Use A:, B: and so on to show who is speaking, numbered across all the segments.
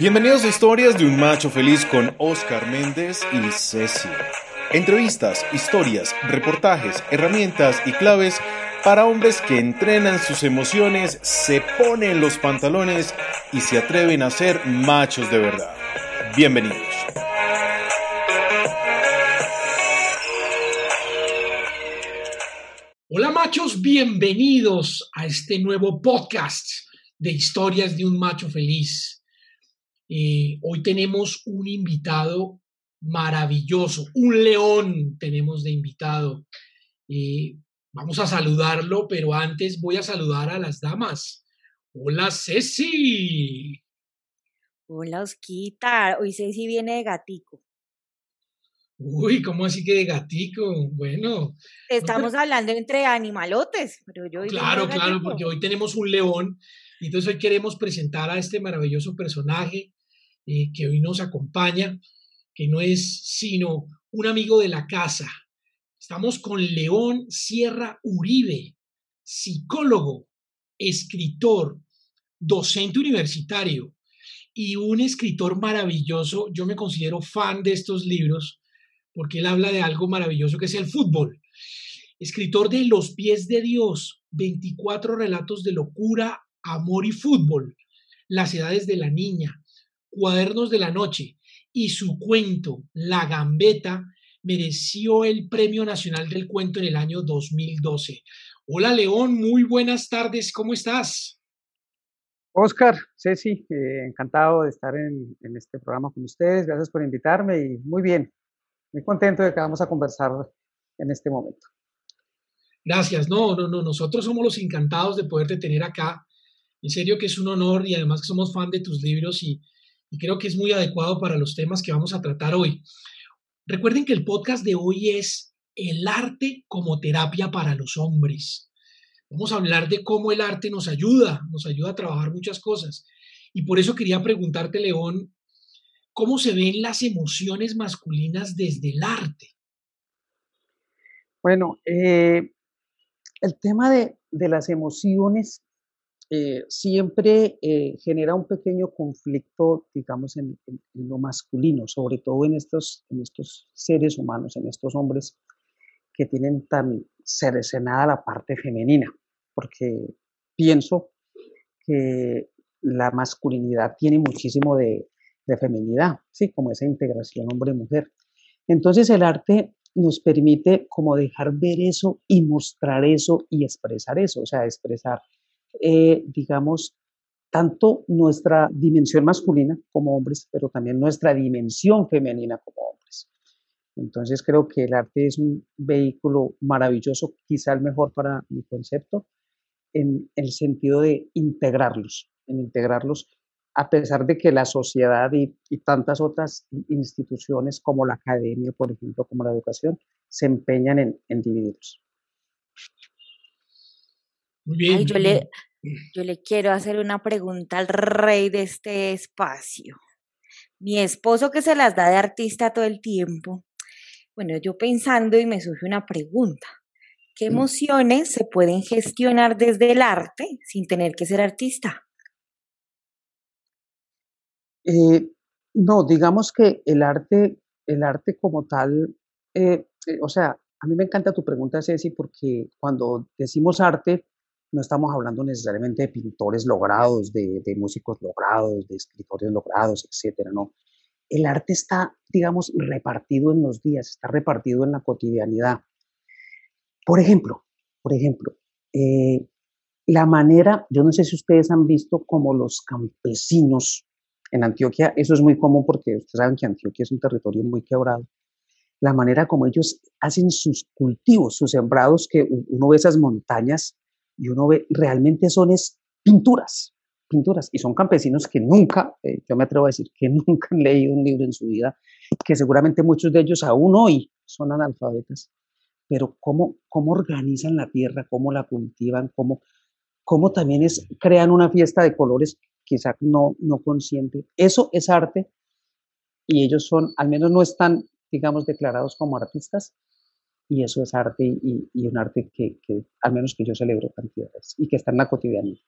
A: Bienvenidos a Historias de un Macho Feliz con Oscar Méndez y Ceci. Entrevistas, historias, reportajes, herramientas y claves para hombres que entrenan sus emociones, se ponen los pantalones y se atreven a ser machos de verdad. Bienvenidos.
B: Hola machos, bienvenidos a este nuevo podcast de historias de un macho feliz. Eh, hoy tenemos un invitado maravilloso, un león tenemos de invitado. Eh, vamos a saludarlo, pero antes voy a saludar a las damas. Hola Ceci.
C: Hola Osquita, hoy Ceci viene de gatico.
B: Uy, ¿cómo así que de gatico? Bueno.
C: Estamos hablando entre animalotes, pero yo...
B: Claro, claro, porque hoy tenemos un león y entonces hoy queremos presentar a este maravilloso personaje eh, que hoy nos acompaña, que no es sino un amigo de la casa. Estamos con León Sierra Uribe, psicólogo, escritor, docente universitario y un escritor maravilloso. Yo me considero fan de estos libros porque él habla de algo maravilloso que es el fútbol. Escritor de Los pies de Dios, 24 relatos de locura, amor y fútbol, Las edades de la niña, Cuadernos de la noche y su cuento, La Gambeta, mereció el Premio Nacional del Cuento en el año 2012. Hola León, muy buenas tardes, ¿cómo estás?
D: Oscar, Ceci, eh, encantado de estar en, en, este programa con ustedes, gracias por invitarme y muy bien, muy contento de que vamos a conversar en este momento.
B: Gracias, no, no, no, nosotros somos los encantados de poderte tener acá, en serio que es un honor y además que somos fan de tus libros y, y creo que es muy adecuado para los temas que vamos a tratar hoy. Recuerden que el podcast de hoy es el arte como terapia para los hombres. Vamos a hablar de cómo el arte nos ayuda, nos ayuda a trabajar muchas cosas. Y por eso quería preguntarte, León, ¿cómo se ven las emociones masculinas desde el arte?
D: Bueno, eh, el tema de, de, las emociones eh, siempre eh, genera un pequeño conflicto, digamos, en, lo masculino, sobre todo en estos, en estos seres humanos, en estos hombres que tienen tan cercenada la parte femenina, porque pienso que la masculinidad tiene muchísimo de, de feminidad, ¿sí? como esa integración hombre-mujer. Entonces el arte nos permite como dejar ver eso y mostrar eso y expresar eso, o sea, expresar, eh, digamos, tanto nuestra dimensión masculina como hombres, pero también nuestra dimensión femenina como hombres. Entonces creo que el arte es un vehículo maravilloso, quizá el mejor para mi concepto, en el sentido de integrarlos, en integrarlos a pesar de que la sociedad y, tantas otras instituciones como la academia, por ejemplo, como la educación, se empeñan en, en dividirlos.
C: Muy bien. Ay, yo, le, yo le quiero hacer una pregunta al rey de este espacio. Mi esposo que se las da de artista todo el tiempo. Bueno, yo pensando y me surge una pregunta. ¿Qué emociones se pueden gestionar desde el arte sin tener que ser artista?
D: Eh, no, digamos que el arte, el arte como tal, eh, eh, o sea, a mí me encanta tu pregunta, Ceci, porque cuando decimos arte, no estamos hablando necesariamente de pintores logrados, de, de músicos logrados, de escritores logrados, etcétera, no. El arte está, digamos, repartido en los días, está repartido en la cotidianidad. Por ejemplo, por ejemplo, eh, la manera, yo no sé si ustedes han visto como los campesinos en Antioquia eso es muy común porque ustedes saben que Antioquia es un territorio muy quebrado. La manera como ellos hacen sus cultivos, sus sembrados, que uno ve esas montañas y uno ve, realmente son es pinturas, pinturas. Y son campesinos que nunca, eh, yo me atrevo a decir, que nunca han leído un libro en su vida, que seguramente muchos de ellos aún hoy son analfabetas. Pero cómo, cómo organizan la tierra, cómo la cultivan, cómo, cómo también es, crean una fiesta de colores quizá no, no consciente. Eso es arte y ellos son, al menos no están, digamos, declarados como artistas y eso es arte y, y un arte que, al menos que yo celebro cantidades y que está en la cotidianidad.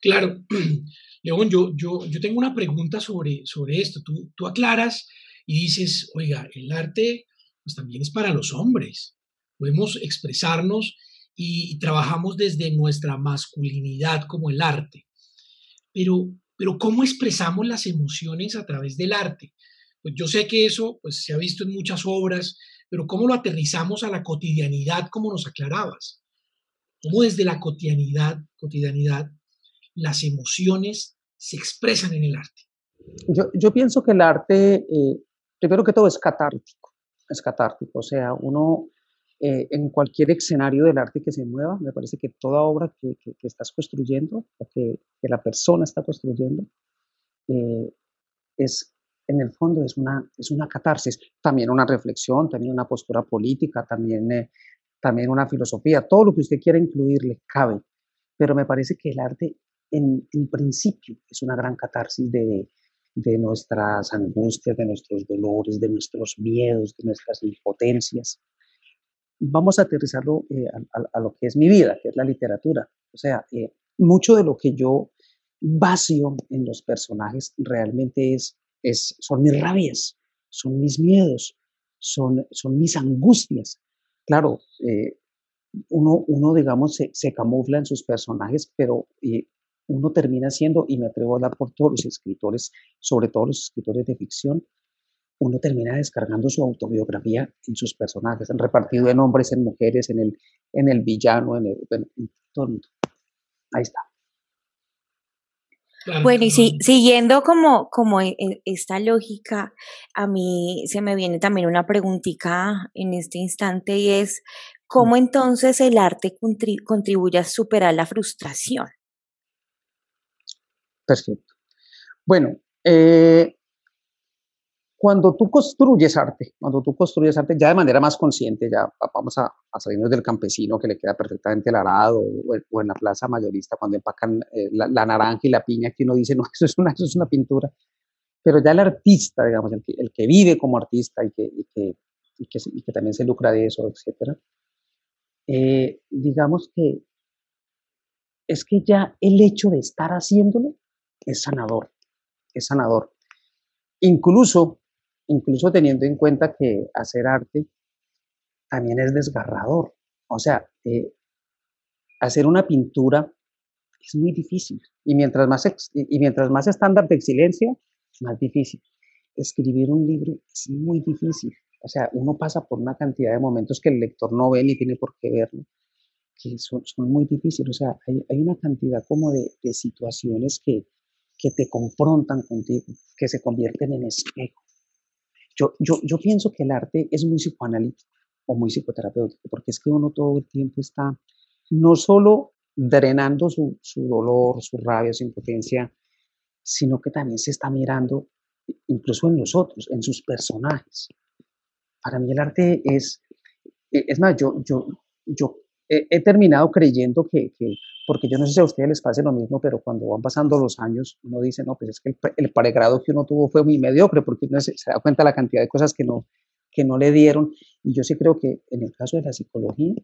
B: Claro. León, yo, yo, yo tengo una pregunta sobre, sobre esto. Tú, tú aclaras y dices, oiga, el arte pues también es para los hombres. Podemos expresarnos y, trabajamos desde nuestra masculinidad como el arte. Pero, pero ¿cómo expresamos las emociones a través del arte? Pues yo sé que eso pues, se ha visto en muchas obras, pero ¿cómo lo aterrizamos a la cotidianidad como nos aclarabas? ¿Cómo desde la cotidianidad, cotidianidad las emociones se expresan en el arte?
D: Yo, yo pienso que el arte, eh, primero que todo, es catártico. Es catártico. O sea, uno eh, en cualquier escenario del arte que se mueva, me parece que toda obra que, que, estás construyendo que, que, la persona está construyendo eh, es, en el fondo, es una, es una catarsis. También una reflexión, también una postura política, también, también una filosofía. Todo lo que usted quiera incluirle cabe. Pero me parece que el arte en, principio es una gran catarsis de, de nuestras angustias, de nuestros dolores, de nuestros miedos, de nuestras impotencias. Vamos a aterrizarlo eh, a, lo que es mi vida, que es la literatura. O sea, eh, mucho de lo que yo vacío en los personajes realmente es, es, son mis rabias, son mis miedos, son, son mis angustias. Claro, eh, uno, uno, digamos, se, se, camufla en sus personajes, pero uno termina siendo, y me atrevo a hablar por todos los escritores, sobre todo los escritores de ficción, uno termina descargando su autobiografía en sus personajes, repartido en hombres, en mujeres, en el, en el villano, en, el, todo el mundo. Ahí está.
C: Bueno, y si, siguiendo como, como e, e, esta lógica, a mí se me viene también una preguntita en este instante y es, ¿cómo entonces el arte contribuye a superar la frustración?
D: Perfecto. Bueno, eh, cuando tú construyes arte, cuando tú construyes arte ya de manera más consciente, ya vamos a, salirnos del campesino que le queda perfectamente el arado o, en la plaza mayorista cuando empacan eh, la, naranja y la piña que uno dice, no, eso es una, eso es una pintura. Pero ya el artista, digamos, el que, vive como artista y que, y que, y que, también se lucra de eso, etcétera, eh, digamos que es que ya el hecho de estar haciéndolo es sanador, es sanador. Incluso, incluso teniendo en cuenta que hacer arte también es desgarrador. O sea, eh, hacer una pintura es muy difícil. Y mientras, más y mientras más estándar de excelencia, más difícil. Escribir un libro es muy difícil. O sea, uno pasa por una cantidad de momentos que el lector no ve ni tiene por qué verlo, que son, muy difíciles. O sea, hay, una cantidad como de situaciones que, que te confrontan contigo, que se convierten en espejo. Yo, yo, yo pienso que el arte es muy psicoanalítico o muy psicoterapéutico, porque es que uno todo el tiempo está no solo drenando su, su dolor, su rabia, su impotencia, sino que también se está mirando incluso en nosotros, en sus personajes. Para mí el arte es, es más, yo, yo, yo he, terminado creyendo que, porque yo no sé si a ustedes les pase lo mismo, pero cuando van pasando los años, uno dice, no, pues es que el, el pregrado que uno tuvo fue muy mediocre, porque uno se, da cuenta la cantidad de cosas que no, que no le dieron. Y yo sí creo que en el caso de la psicología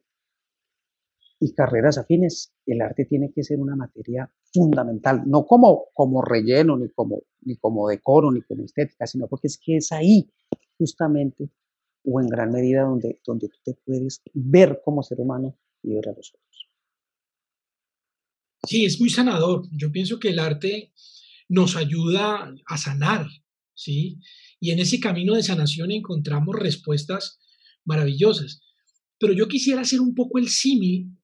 D: y carreras afines, el arte tiene que ser una materia fundamental, no como, como relleno, ni como, ni como decoro, ni como estética, sino porque es que es ahí justamente o en gran medida donde, donde tú te puedes ver como ser humano a los.
B: Sí, es muy sanador. Yo pienso que el arte nos ayuda a sanar, ¿sí? Y en ese camino de sanación encontramos respuestas maravillosas. Pero yo quisiera hacer un poco el símil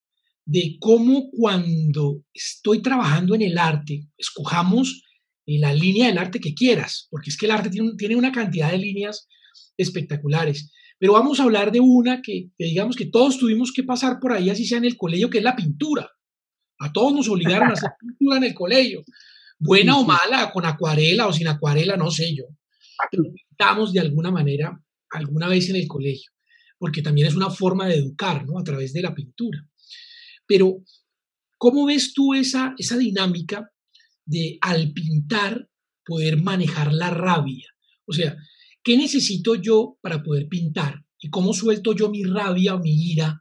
B: de cómo cuando estoy trabajando en el arte, escojamos la línea del arte que quieras, porque es que el arte tiene una cantidad de líneas espectaculares. Pero vamos a hablar de una que, digamos que todos tuvimos que pasar por ahí, así sea en el colegio, que es la pintura. A todos nos obligaron a hacer pintura en el colegio. Buena o mala, con acuarela o sin acuarela, no sé yo. Pero pintamos de alguna manera alguna vez en el colegio, porque también es una forma de educar, ¿no? A través de la pintura. Pero, ¿cómo ves tú esa, esa dinámica de al pintar poder manejar la rabia? O sea, ¿Qué necesito yo para poder pintar? ¿Y cómo suelto yo mi rabia o mi ira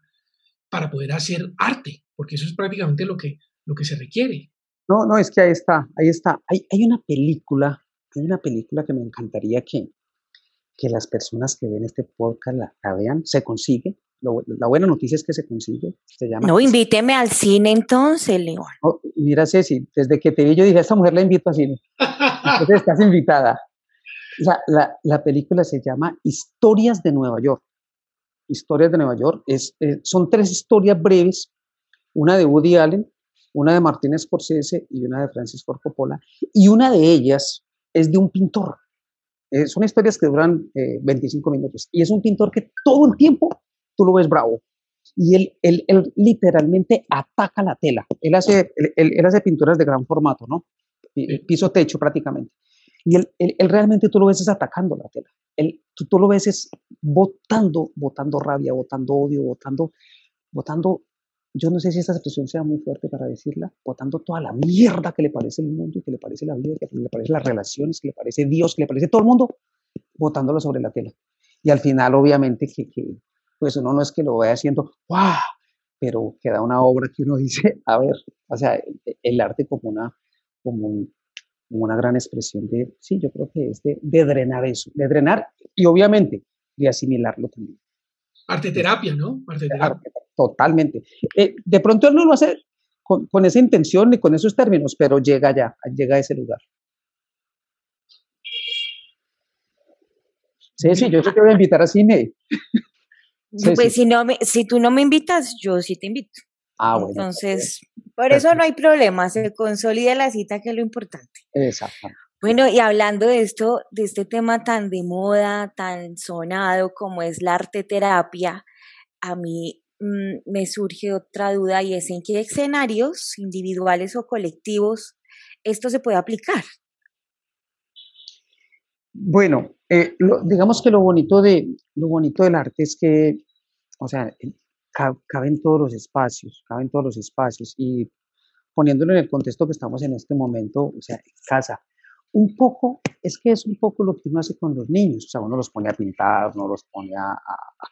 B: para poder hacer arte? Porque eso es prácticamente lo que, lo que se requiere.
D: No, no, es que ahí está, ahí está. Hay, hay una película, hay una película que me encantaría que, que las personas que ven este podcast la, vean. Se consigue. la buena noticia es que se consigue. Se llama.
C: No, invíteme al cine entonces, León.
D: mira, Ceci, desde que te vi yo dije, a esta mujer la invito al cine. Entonces estás invitada. La, la, la, película se llama Historias de Nueva York. Historias de Nueva York. Es, eh, son tres historias breves, una de Woody Allen, una de Martin Scorsese y una de Francis Ford Coppola. Y una de ellas es de un pintor. Eh, son historias que duran 25 eh, minutos. Y es un pintor que todo el tiempo tú lo ves bravo. Y él, él, él literalmente ataca la tela. Él hace, él, él hace pinturas de gran formato, ¿no? Piso techo prácticamente. Y él, él, realmente tú lo ves es atacando la tela. Él, tú, tú lo ves es botando, botando rabia, botando odio, botando, botando, yo no sé si esta expresión sea muy fuerte para decirla, botando toda la mierda que le parece el mundo, que le parece la vida, que le parece las relaciones, que le parece Dios, que le parece todo el mundo, botándolo sobre la tela. Y al final, obviamente, que, que pues uno no es que lo vaya haciendo, ¡guau! Pero queda una obra que uno dice, a ver, o sea, el, arte como una, como un, una gran expresión de, sí, yo creo que es de, drenar eso, de drenar y obviamente de asimilarlo también.
B: Arte terapia, ¿no? Arte terapia.
D: Totalmente. Eh, de pronto él no lo hace con, con, esa intención ni con esos términos, pero llega ya, llega a ese lugar. Sí, sí, yo te voy a invitar a cine.
C: pues Si, no si tú no me invitas, yo sí te invito. Ah, bueno. Entonces, por eso no hay problema, se consolida la cita, que es lo importante.
D: Exacto.
C: Bueno, y hablando de esto, de este tema tan de moda, tan sonado como es la arte terapia, a mí mm, me surge otra duda y es en qué escenarios, individuales o colectivos, esto se puede aplicar.
D: Bueno, eh, digamos que lo bonito de lo bonito del arte es que, o sea, cabe en todos los espacios, cabe en todos los espacios y poniéndolo en el contexto que estamos en este momento, o sea, en casa, un poco, es que es un poco lo que uno hace con los niños, o sea, uno los pone a pintar, uno los pone a,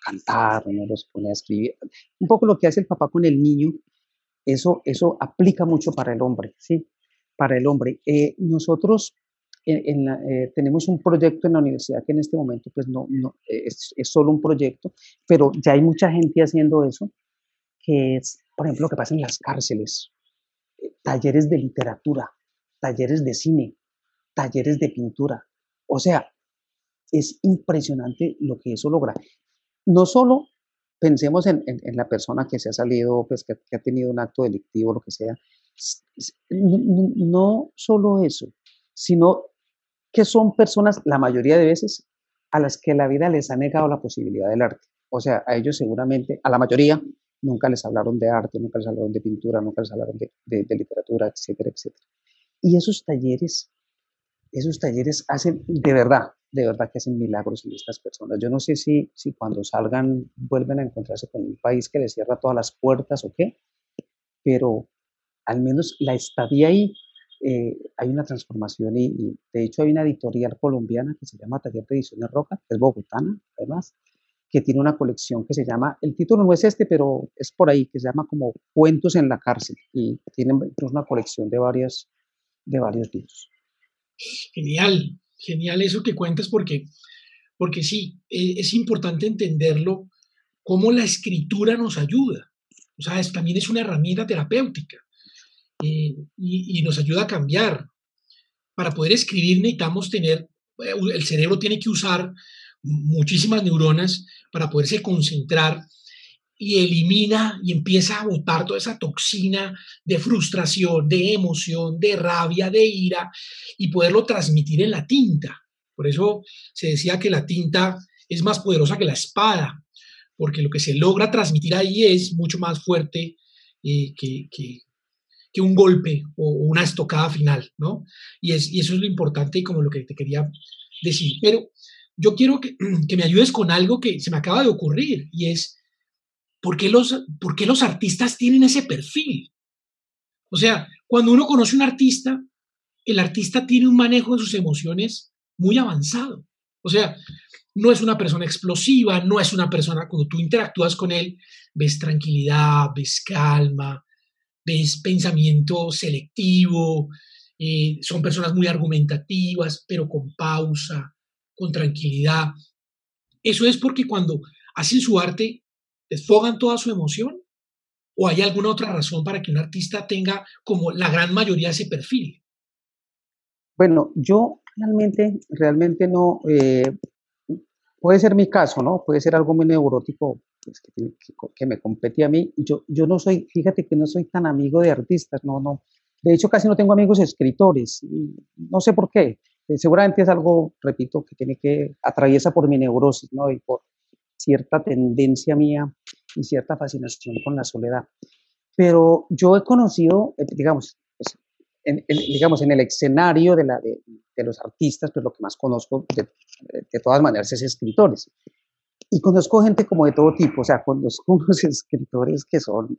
D: cantar, uno los pone a escribir, un poco lo que hace el papá con el niño, eso, eso aplica mucho para el hombre, ¿sí? Para el hombre. Eh, nosotros eh, tenemos un proyecto en la universidad que en este momento pues no, no es, es, solo un proyecto, pero ya hay mucha gente haciendo eso, que es, por ejemplo, lo que pasa en las cárceles, eh, talleres de literatura, talleres de cine, talleres de pintura. O sea, es impresionante lo que eso logra. No solo pensemos en, en, la persona que se ha salido, pues que, ha tenido un acto delictivo, lo que sea. No, no, solo eso, sino que son personas, la mayoría de veces, a las que la vida les ha negado la posibilidad del arte. O sea, a ellos seguramente, a la mayoría, nunca les hablaron de arte, nunca les hablaron de pintura, nunca les hablaron de, literatura, etcétera, etcétera. Y esos talleres, esos talleres hacen, de verdad, de verdad que hacen milagros en estas personas. Yo no sé si, si cuando salgan vuelven a encontrarse con un país que les cierra todas las puertas o qué, pero al menos la estadía ahí eh, hay una transformación y, de hecho hay una editorial colombiana que se llama Taller de Ediciones Roca, que es bogotana además, que tiene una colección que se llama, el título no es este, pero es por ahí, que se llama como Cuentos en la cárcel y tienen una colección de, varias, de varios libros.
B: Genial, genial eso que cuentas porque, porque sí, e, es importante entenderlo, cómo la escritura nos ayuda. O sea, también es una herramienta terapéutica y, nos ayuda a cambiar. Para poder escribir necesitamos tener, eh, el cerebro tiene que usar muchísimas neuronas para poderse concentrar y elimina y empieza a botar toda esa toxina de frustración, de emoción, de rabia, de ira y poderlo transmitir en la tinta. Por eso se decía que la tinta es más poderosa que la espada, porque lo que se logra transmitir ahí es mucho más fuerte eh, que un golpe o una estocada final, ¿no? Y, es, eso es lo importante y como lo que te quería decir. Pero yo quiero que, me ayudes con algo que se me acaba de ocurrir y es, ¿por qué, los, ¿por qué los artistas tienen ese perfil? O sea, cuando uno conoce a un artista, el artista tiene un manejo de sus emociones muy avanzado. O sea, no es una persona explosiva, no es una persona, cuando tú interactúas con él, ves tranquilidad, ves calma, ves pensamiento selectivo, eh, son personas muy argumentativas, pero con pausa, con tranquilidad. Eso es porque cuando hacen su arte, desfogan toda su emoción o hay alguna otra razón para que un artista tenga como la gran mayoría ese perfil.
D: Bueno, yo realmente, realmente no, eh, puede ser mi caso, ¿no? Puede ser algo muy neurótico pues, que, me compete a mí. Yo, yo no soy, fíjate que no soy tan amigo de artistas, no, no. De hecho, casi no tengo amigos escritores. No sé por qué. Eh, seguramente es algo, repito, que tiene que atraviesa por mi neurosis, ¿no? Y por cierta tendencia mía y cierta fascinación con la soledad. Pero yo he conocido, eh, digamos, pues, en, digamos, en el escenario de, la, de, los artistas, pues lo que más conozco de, de, todas maneras es escritores. Y conozco gente como de todo tipo, o sea, conozco unos escritores que son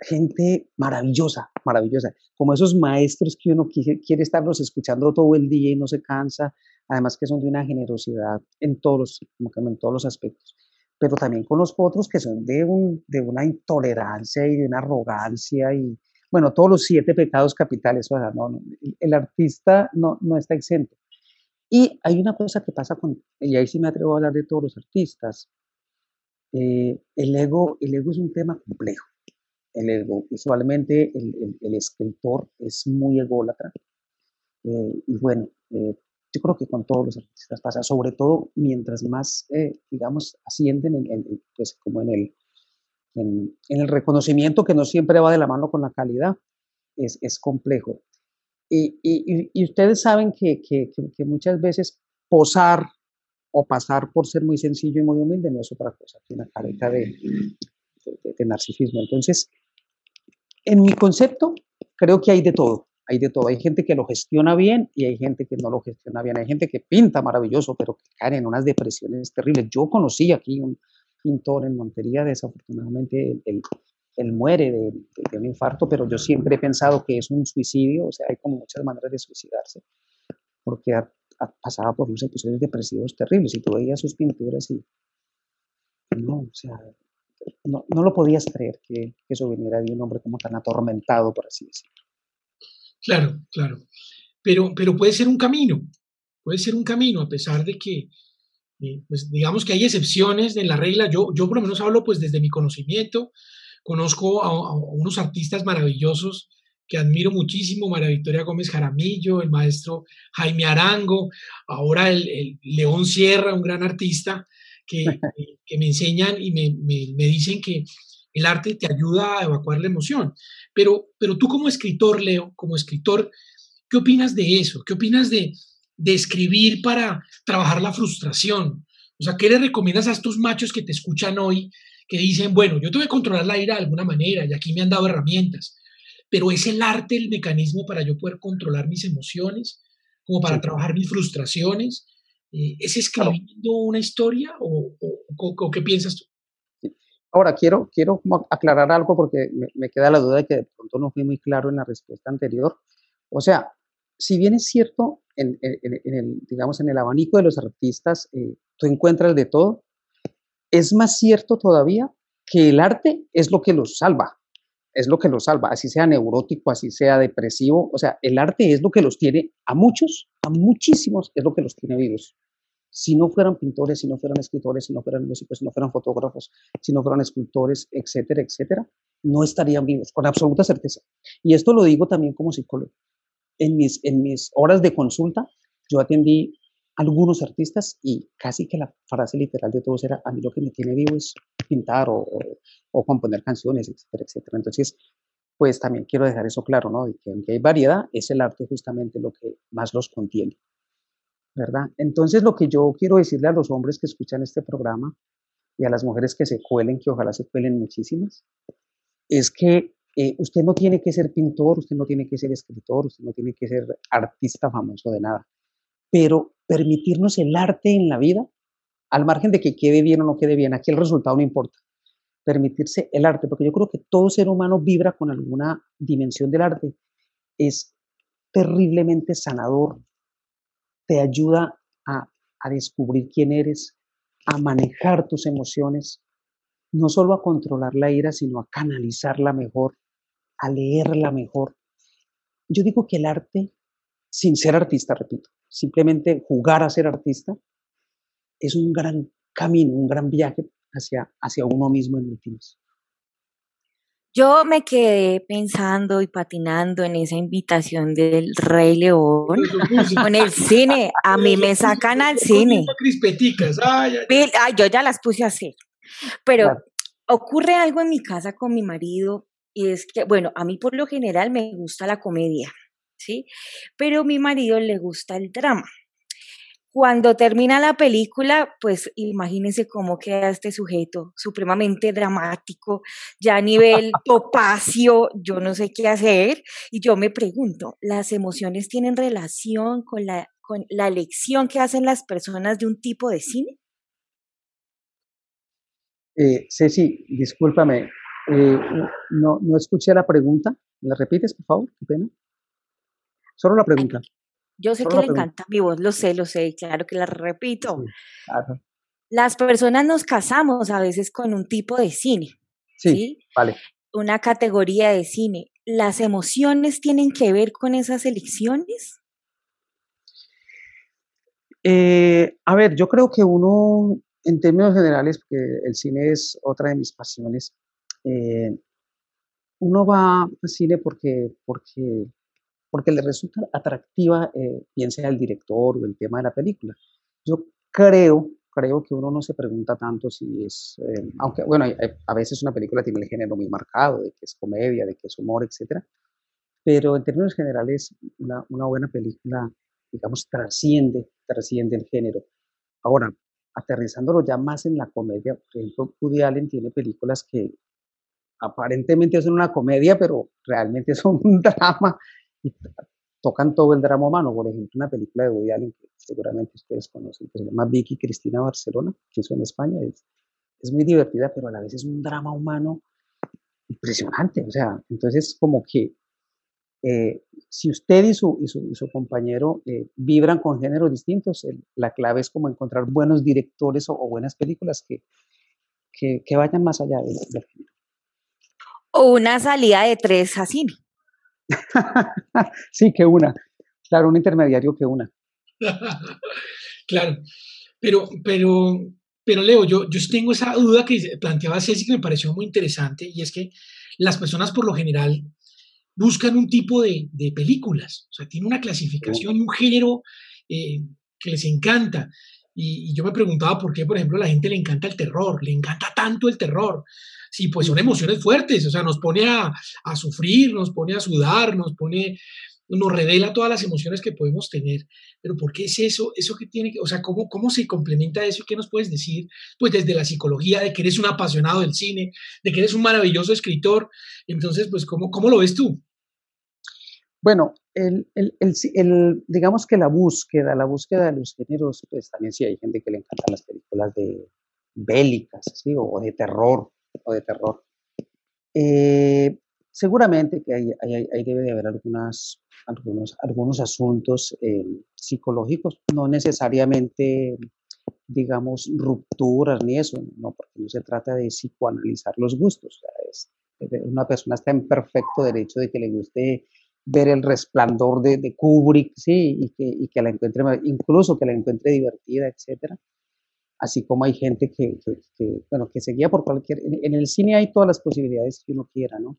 D: gente maravillosa, maravillosa, como esos maestros que uno quiere, quiere estarlos escuchando todo el día y no se cansa, además que son de una generosidad en todos los, en todos los aspectos. Pero también conozco otros que son de, un, de una intolerancia y de una arrogancia y, bueno, todos los siete pecados capitales, o sea, no, el artista no, no está exento. Y hay una cosa que pasa con, y ahí sí me atrevo a hablar de todos los artistas, eh, el, ego, el ego es un tema complejo. El ego, usualmente el, el, escritor es muy ególatra. Eh, y bueno, eh, yo creo que con todos los artistas pasa, sobre todo mientras más, digamos, ascienden en, pues como en el, en, el reconocimiento que no siempre va de la mano con la calidad, es, es complejo. Y, y, y, ustedes saben que, que, que, muchas veces posar o pasar por ser muy sencillo y muy humilde no es otra cosa que una careta de, de narcisismo. Entonces, en mi concepto, creo que hay de todo hay de todo. Hay gente que lo gestiona bien y hay gente que no lo gestiona bien. Hay gente que pinta maravilloso, pero que cae en unas depresiones terribles. Yo conocí aquí un pintor en Montería, desafortunadamente él, muere de, un infarto, pero yo siempre he pensado que es un suicidio, o sea, hay como muchas maneras de suicidarse, porque ha, pasaba por unos episodios depresivos terribles y tú veías sus pinturas y no, o sea, no, no lo podías creer que, que eso viniera de un hombre como tan atormentado, por así decirlo.
B: Claro, claro. Pero, pero puede ser un camino, puede ser un camino, a pesar de que, eh, pues digamos que hay excepciones en la regla. Yo, yo por lo menos hablo pues desde mi conocimiento. Conozco a, unos artistas maravillosos que admiro muchísimo, María Victoria Gómez Jaramillo, el maestro Jaime Arango, ahora el, León Sierra, un gran artista, que, que me enseñan y me, me, me dicen que el arte te ayuda a evacuar la emoción. Pero, pero tú como escritor, Leo, como escritor, ¿qué opinas de eso? ¿Qué opinas de, de escribir para trabajar la frustración? O sea, ¿qué le recomiendas a estos machos que te escuchan hoy que dicen, bueno, yo tengo que controlar la ira de alguna manera y aquí me han dado herramientas, pero es el arte el mecanismo para yo poder controlar mis emociones, como para trabajar mis frustraciones? Eh, ¿Es escribiendo una historia o, o, qué piensas tú?
D: Ahora, quiero, quiero aclarar algo porque me, queda la duda de que de pronto no fui muy claro en la respuesta anterior. O sea, si bien es cierto, en, el, digamos, en el abanico de los artistas, eh, tú encuentras de todo, es más cierto todavía que el arte es lo que los salva, es lo que los salva, así sea neurótico, así sea depresivo, o sea, el arte es lo que los tiene a muchos, a muchísimos, es lo que los tiene vivos si no fueran pintores, si no fueran escritores, si no fueran músicos, si no fueran fotógrafos, si no fueran escultores, etcétera, etcétera, no estarían vivos, con absoluta certeza. Y esto lo digo también como psicólogo. En mis, en mis horas de consulta, yo atendí algunos artistas y casi que la frase literal de todos era, a mí lo que me tiene vivo es pintar o, o, componer canciones, etcétera, etcétera. Entonces, pues también quiero dejar eso claro, ¿no? De que aunque hay variedad, es el arte justamente lo que más los contiene. ¿verdad? Entonces lo que yo quiero decirle a los hombres que escuchan este programa y a las mujeres que se cuelen, que ojalá se cuelen muchísimas, es que eh, usted no tiene que ser pintor, usted no tiene que ser escritor, usted no tiene que ser artista famoso de nada, pero permitirnos el arte en la vida, al margen de que quede bien o no quede bien, aquí el resultado no importa, permitirse el arte, porque yo creo que todo ser humano vibra con alguna dimensión del arte, es terriblemente sanador, te ayuda a, descubrir quién eres, a manejar tus emociones, no solo a controlar la ira, sino a canalizarla mejor, a leerla mejor. Yo digo que el arte, sin ser artista, repito, simplemente jugar a ser artista, es un gran camino, un gran viaje hacia, hacia uno mismo en últimas.
C: Yo me quedé pensando y patinando en esa invitación del Rey León con el cine. A mí me sacan al cine. Ay, yo ya las puse así. Pero ocurre algo en mi casa con mi marido y es que, bueno, a mí por lo general me gusta la comedia, ¿sí? Pero a mi marido le gusta el drama. Cuando termina la película, pues imagínense cómo queda este sujeto, supremamente dramático, ya a nivel topacio, yo no sé qué hacer. Y yo me pregunto, ¿las emociones tienen relación con la, con la elección que hacen las personas de un tipo de cine?
D: Eh, Ceci, discúlpame, eh, no, no escuché la pregunta. ¿La repites, por favor? Qué pena. Solo la pregunta.
C: Yo sé que le encanta mi voz, lo sé, lo sé, claro que la repito. Las personas nos casamos a veces con un tipo de cine. Sí,
D: vale.
C: Una categoría de cine. ¿Las emociones tienen que ver con esas elecciones?
D: Eh, a ver, yo creo que uno, en términos generales, porque el cine es otra de mis pasiones, eh, uno va al cine porque, porque porque le resulta atractiva, eh, bien sea el director o el tema de la película. Yo creo, creo que uno no se pregunta tanto si es, eh, aunque bueno, a veces una película tiene el género muy marcado, de que es comedia, de que es humor, etc. Pero en términos generales, una, buena película, digamos, trasciende, trasciende el género. Ahora, aterrizándolo ya más en la comedia, por ejemplo, Woody Allen tiene películas que aparentemente son una comedia, pero realmente son un drama y tocan todo el drama humano. Por ejemplo, una película de Woody Allen que seguramente ustedes conocen, que se llama Vicky Cristina Barcelona, que hizo en España. Es, es muy divertida, pero a la vez es un drama humano impresionante. O sea, entonces como que eh, si usted y su, y su, compañero eh, vibran con géneros distintos, la clave es como encontrar buenos directores o, buenas películas que, que, que, vayan más allá del género.
C: O una salida de tres a cine.
D: sí, que una. Claro, un intermediario que una.
B: claro, pero, pero, pero Leo, yo, yo tengo esa duda que planteaba Ceci que me pareció muy interesante y es que las personas por lo general buscan un tipo de, películas, o sea, tiene una clasificación y un género eh, que les encanta. Y, yo me preguntaba por qué, por ejemplo, a la gente le encanta el terror, le encanta tanto el terror. Sí, pues son emociones fuertes, o sea, nos pone a, a sufrir, nos pone a sudar, nos pone, nos revela todas las emociones que podemos tener. Pero ¿por qué es eso? Eso que tiene que, o sea, ¿cómo, cómo se complementa eso? ¿Qué nos puedes decir? Pues desde la psicología, de que eres un apasionado del cine, de que eres un maravilloso escritor. Entonces, pues, ¿cómo, cómo lo ves tú?
D: Bueno, el, el, el, digamos que la búsqueda, la búsqueda de los géneros, pues también sí hay gente que le encantan las películas de bélicas, ¿sí? o, de terror, o de terror. Eh, seguramente que ahí, debe de haber algunas, algunos, algunos asuntos eh, psicológicos, no necesariamente, digamos, rupturas ni eso, no, porque no se trata de psicoanalizar los gustos. una persona está en perfecto derecho de que le guste ver el resplandor de, de Kubrick, sí, y que, y que, la encuentre, incluso que la encuentre divertida, etcétera. Así como hay gente que, que, bueno, que seguía por cualquier, en, el cine hay todas las posibilidades que uno quiera, ¿no?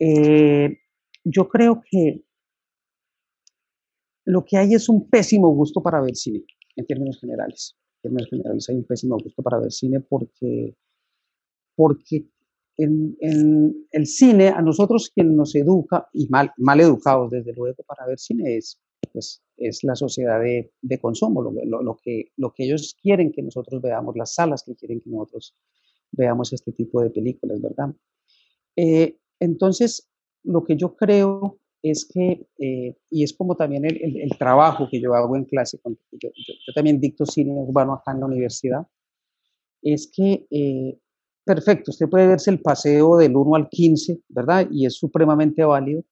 D: Eh, yo creo que lo que hay es un pésimo gusto para ver cine, en términos generales. En términos generales hay un pésimo gusto para ver cine porque, porque en, el cine, a nosotros quien nos educa, y mal, mal educados desde luego para ver cine, es, pues, es la sociedad de, de consumo, lo, que, lo que ellos quieren que nosotros veamos, las salas que quieren que nosotros veamos este tipo de películas, ¿verdad? Eh, entonces, lo que yo creo es que, eh, y es como también el, el, trabajo que yo hago en clase, yo, yo, yo, también dicto cine urbano acá en la universidad, es que eh, perfecto, usted puede verse el paseo del 1 al 15, ¿verdad? Y es supremamente válido,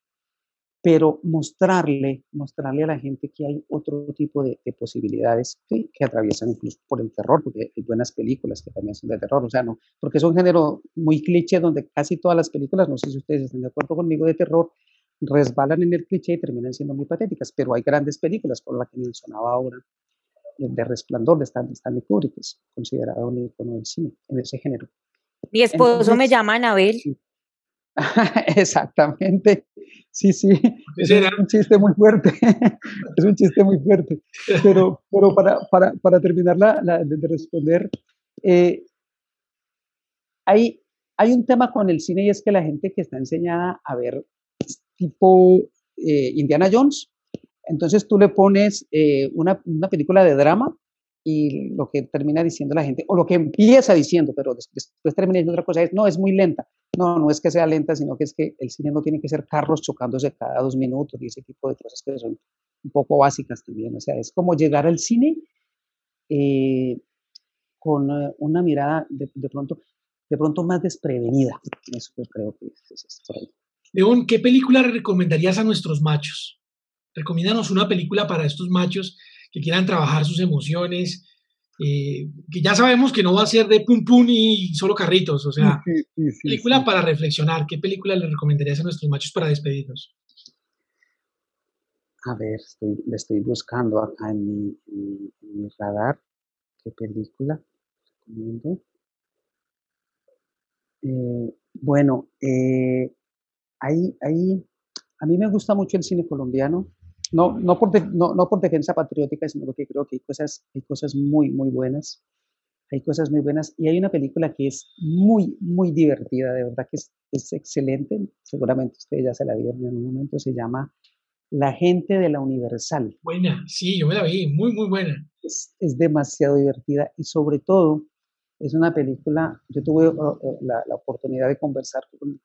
D: pero mostrarle, mostrarle a la gente que hay otro tipo de, posibilidades que atraviesan incluso por el terror, porque hay buenas películas que también son de terror, o sea, no, porque es un género muy cliché donde casi todas las películas, no sé si ustedes están de acuerdo conmigo, de terror, resbalan en el cliché y terminan siendo muy patéticas, pero hay grandes películas, como la que mencionaba ahora, de Resplandor de Stanley Kubrick, que es considerado un icono del cine en ese género.
C: Mi esposo me llama Anabel.
D: Exactamente. Sí, sí. Es un chiste muy fuerte. es un chiste muy fuerte. Pero, pero para, para, para terminar la, de, responder, eh, hay, hay un tema con el cine y es que la gente que está enseñada a ver tipo eh, Indiana Jones, entonces tú le pones eh, una, una película de drama y lo que termina diciendo la gente, o lo que empieza diciendo, pero después, termina diciendo otra cosa, es, no, es muy lenta. No, no es que sea lenta, sino que es que el cine no tiene que ser carros chocándose cada dos minutos y ese tipo de cosas que son un poco básicas también. O sea, es como llegar al cine eh, con eh, una mirada de, pronto, de pronto más desprevenida. Eso creo que es, por ahí.
B: León, ¿qué película recomendarías a nuestros machos? Recomiéndanos una película para estos machos que quieran trabajar sus emociones, eh, que ya sabemos que no va a ser de pum pum y solo carritos, o sea, película para reflexionar. ¿Qué película le recomendarías a nuestros machos para despedirnos?
D: A ver, le estoy buscando acá en mi, radar. ¿Qué película recomiendo? Eh, bueno, eh, ahí, ahí, a mí me gusta mucho el cine colombiano no, no, por, no, no, por defensa patriótica, sino porque creo que hay cosas, hay cosas muy, muy buenas. Hay cosas muy buenas. Y hay una película que es muy, muy divertida, de verdad que es, es excelente. Seguramente ustedes ya se la vieron en un momento. Se llama La gente de la Universal.
B: Buena, sí, yo me la vi, muy, muy buena.
D: Es, es demasiado divertida y sobre todo es una película, yo tuve uh, uh, la, la, oportunidad de conversar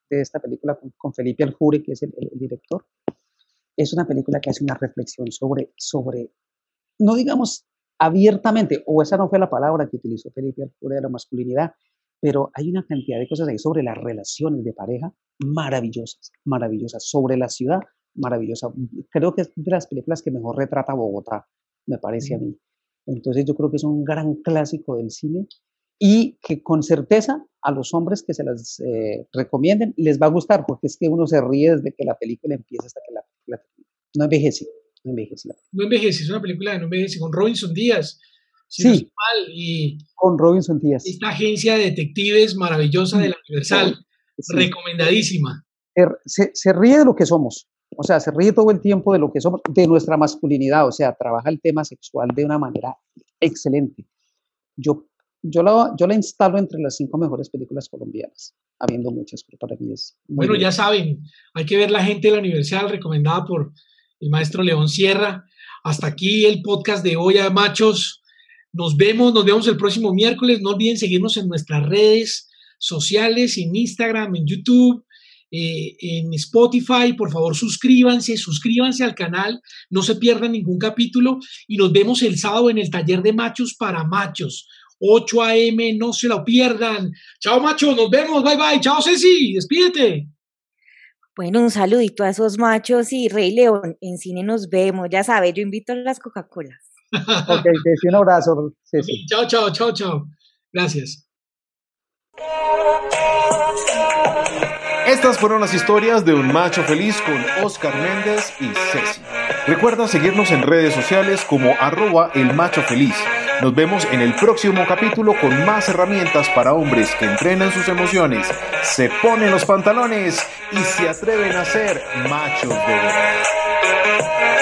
D: de esta película con, con Felipe Aljure, que es el, el director, es una película que hace una reflexión sobre, sobre no digamos abiertamente, o esa no fue la palabra que utilizó Felipe Alcura de la masculinidad, pero hay una cantidad de cosas ahí sobre las relaciones de pareja maravillosas, maravillosas, sobre la ciudad, maravillosa. Creo que es de las películas que mejor retrata Bogotá, me parece a mí. Entonces yo creo que es un gran clásico del cine y que con certeza a los hombres que se las eh, recomienden les va a gustar, porque es que uno se ríe desde que la película empieza hasta que la. No envejece, no envejece.
B: No envejece, es una película de no envejece, con Robinson Díaz.
D: sí, y con Robinson Díaz.
B: Esta agencia de detectives maravillosa de la Universal, recomendadísima.
D: Se, se ríe de lo que somos, o sea, se ríe todo el tiempo de lo que somos, de nuestra masculinidad, o sea, trabaja el tema sexual de una manera excelente. Yo yo la, yo la instalo entre las cinco mejores películas colombianas, habiendo muchas, pero para mí es...
B: bueno, ya saben, hay que ver La gente de la Universidad, recomendada por el maestro León Sierra. Hasta aquí el podcast de hoy a machos. Nos vemos, nos vemos el próximo miércoles. No olviden seguirnos en nuestras redes sociales, en Instagram, en YouTube, eh, en Spotify. Por favor, suscríbanse, suscríbanse al canal, no se pierdan ningún capítulo y nos vemos el sábado en el taller de machos para machos. 8 a.m., no se lo pierdan. Chao, macho, nos vemos, bye bye. Chao, Ceci, despídete.
C: Bueno, un saludito a esos machos y Rey León, en cine nos vemos, ya sabes, yo invito a las Coca-Colas.
D: ok, Ceci, un abrazo. Ceci.
B: chao, chao, chao, chao. Gracias.
A: Estas fueron las historias de un macho feliz con Oscar Méndez y Ceci. Recuerda seguirnos en redes sociales como arroba el macho feliz. Nos vemos en el próximo capítulo con más herramientas para hombres que entrenan sus emociones, se ponen los pantalones y se atreven a ser machos de verdad.